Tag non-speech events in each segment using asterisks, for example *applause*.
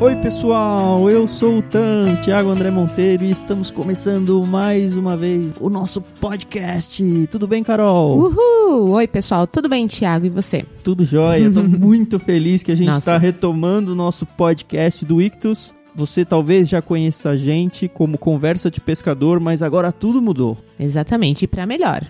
Oi pessoal, eu sou o Tan, Thiago André Monteiro e estamos começando mais uma vez o nosso podcast. Tudo bem, Carol? Uhul! Oi pessoal, tudo bem, Thiago? E você? Tudo jóia, tô *laughs* muito feliz que a gente está retomando o nosso podcast do Ictus. Você talvez já conheça a gente como Conversa de Pescador, mas agora tudo mudou. Exatamente, e para melhor.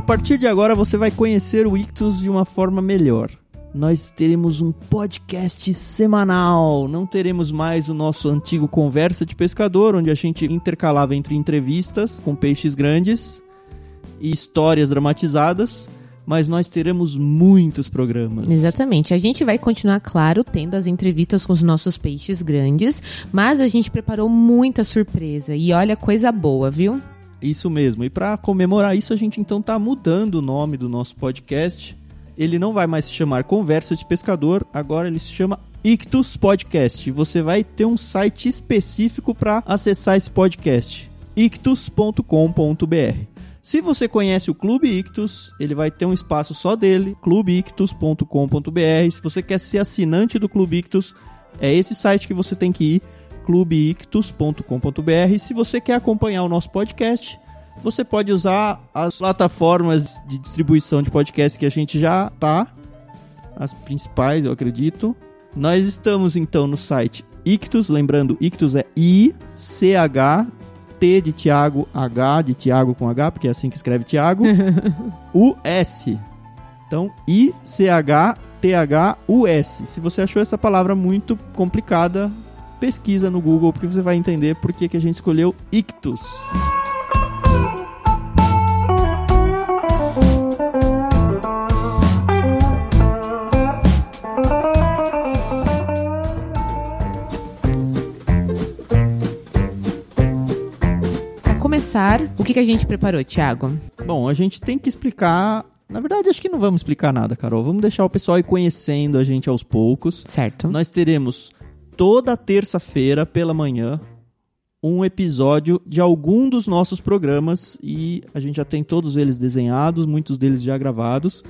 A partir de agora você vai conhecer o Ictus de uma forma melhor. Nós teremos um podcast semanal. Não teremos mais o nosso antigo Conversa de Pescador, onde a gente intercalava entre entrevistas com peixes grandes e histórias dramatizadas mas nós teremos muitos programas. Exatamente. A gente vai continuar, claro, tendo as entrevistas com os nossos peixes grandes, mas a gente preparou muita surpresa e olha coisa boa, viu? Isso mesmo. E para comemorar isso, a gente então tá mudando o nome do nosso podcast. Ele não vai mais se chamar Conversa de Pescador, agora ele se chama Ictus Podcast. Você vai ter um site específico para acessar esse podcast, ictus.com.br. Se você conhece o Clube Ictus, ele vai ter um espaço só dele, clubeictus.com.br. Se você quer ser assinante do Clube Ictus, é esse site que você tem que ir clubeictus.com.br. Se você quer acompanhar o nosso podcast, você pode usar as plataformas de distribuição de podcast que a gente já tá, as principais, eu acredito. Nós estamos então no site Ictus, lembrando, Ictus é I C H T de Tiago, H de Tiago com H, porque é assim que escreve Tiago. *laughs* U S. Então, I C H T H U S. Se você achou essa palavra muito complicada, pesquisa no Google porque você vai entender por que, que a gente escolheu ictus. Para começar, o que, que a gente preparou, Thiago? Bom, a gente tem que explicar na verdade, acho que não vamos explicar nada, Carol. Vamos deixar o pessoal ir conhecendo a gente aos poucos. Certo. Nós teremos toda terça-feira pela manhã um episódio de algum dos nossos programas e a gente já tem todos eles desenhados, muitos deles já gravados,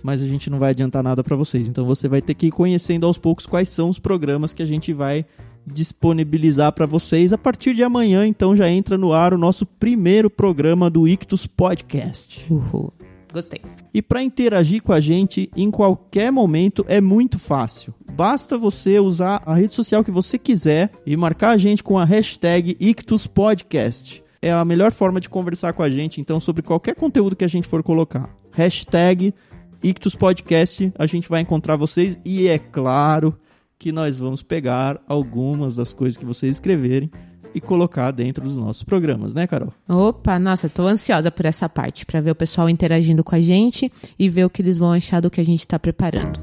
mas a gente não vai adiantar nada para vocês. Então você vai ter que ir conhecendo aos poucos quais são os programas que a gente vai disponibilizar para vocês a partir de amanhã. Então já entra no ar o nosso primeiro programa do Ictus Podcast. Uhul. Gostei. E para interagir com a gente em qualquer momento é muito fácil. Basta você usar a rede social que você quiser e marcar a gente com a hashtag IctusPodcast. É a melhor forma de conversar com a gente, então, sobre qualquer conteúdo que a gente for colocar. Hashtag IctusPodcast, a gente vai encontrar vocês e é claro que nós vamos pegar algumas das coisas que vocês escreverem e colocar dentro dos nossos programas, né, Carol? Opa, nossa, tô ansiosa por essa parte, para ver o pessoal interagindo com a gente e ver o que eles vão achar do que a gente está preparando.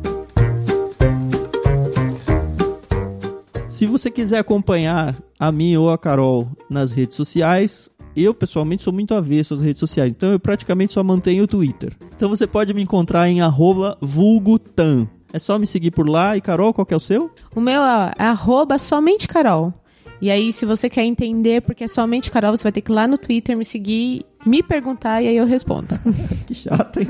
Se você quiser acompanhar a mim ou a Carol nas redes sociais, eu pessoalmente sou muito avesso às redes sociais, então eu praticamente só mantenho o Twitter. Então você pode me encontrar em vulgutan. É só me seguir por lá. E Carol, qual que é o seu? O meu é arroba somente Carol. E aí, se você quer entender porque é somente Carol, você vai ter que ir lá no Twitter me seguir, me perguntar e aí eu respondo. *laughs* que chato, hein?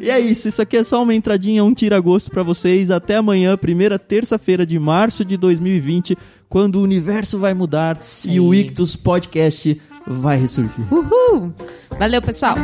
e é isso, isso aqui é só uma entradinha, um tira-gosto para vocês. Até amanhã, primeira terça-feira de março de 2020, quando o universo vai mudar Sim. e o Ictus Podcast vai ressurgir. Uhul! Valeu, pessoal!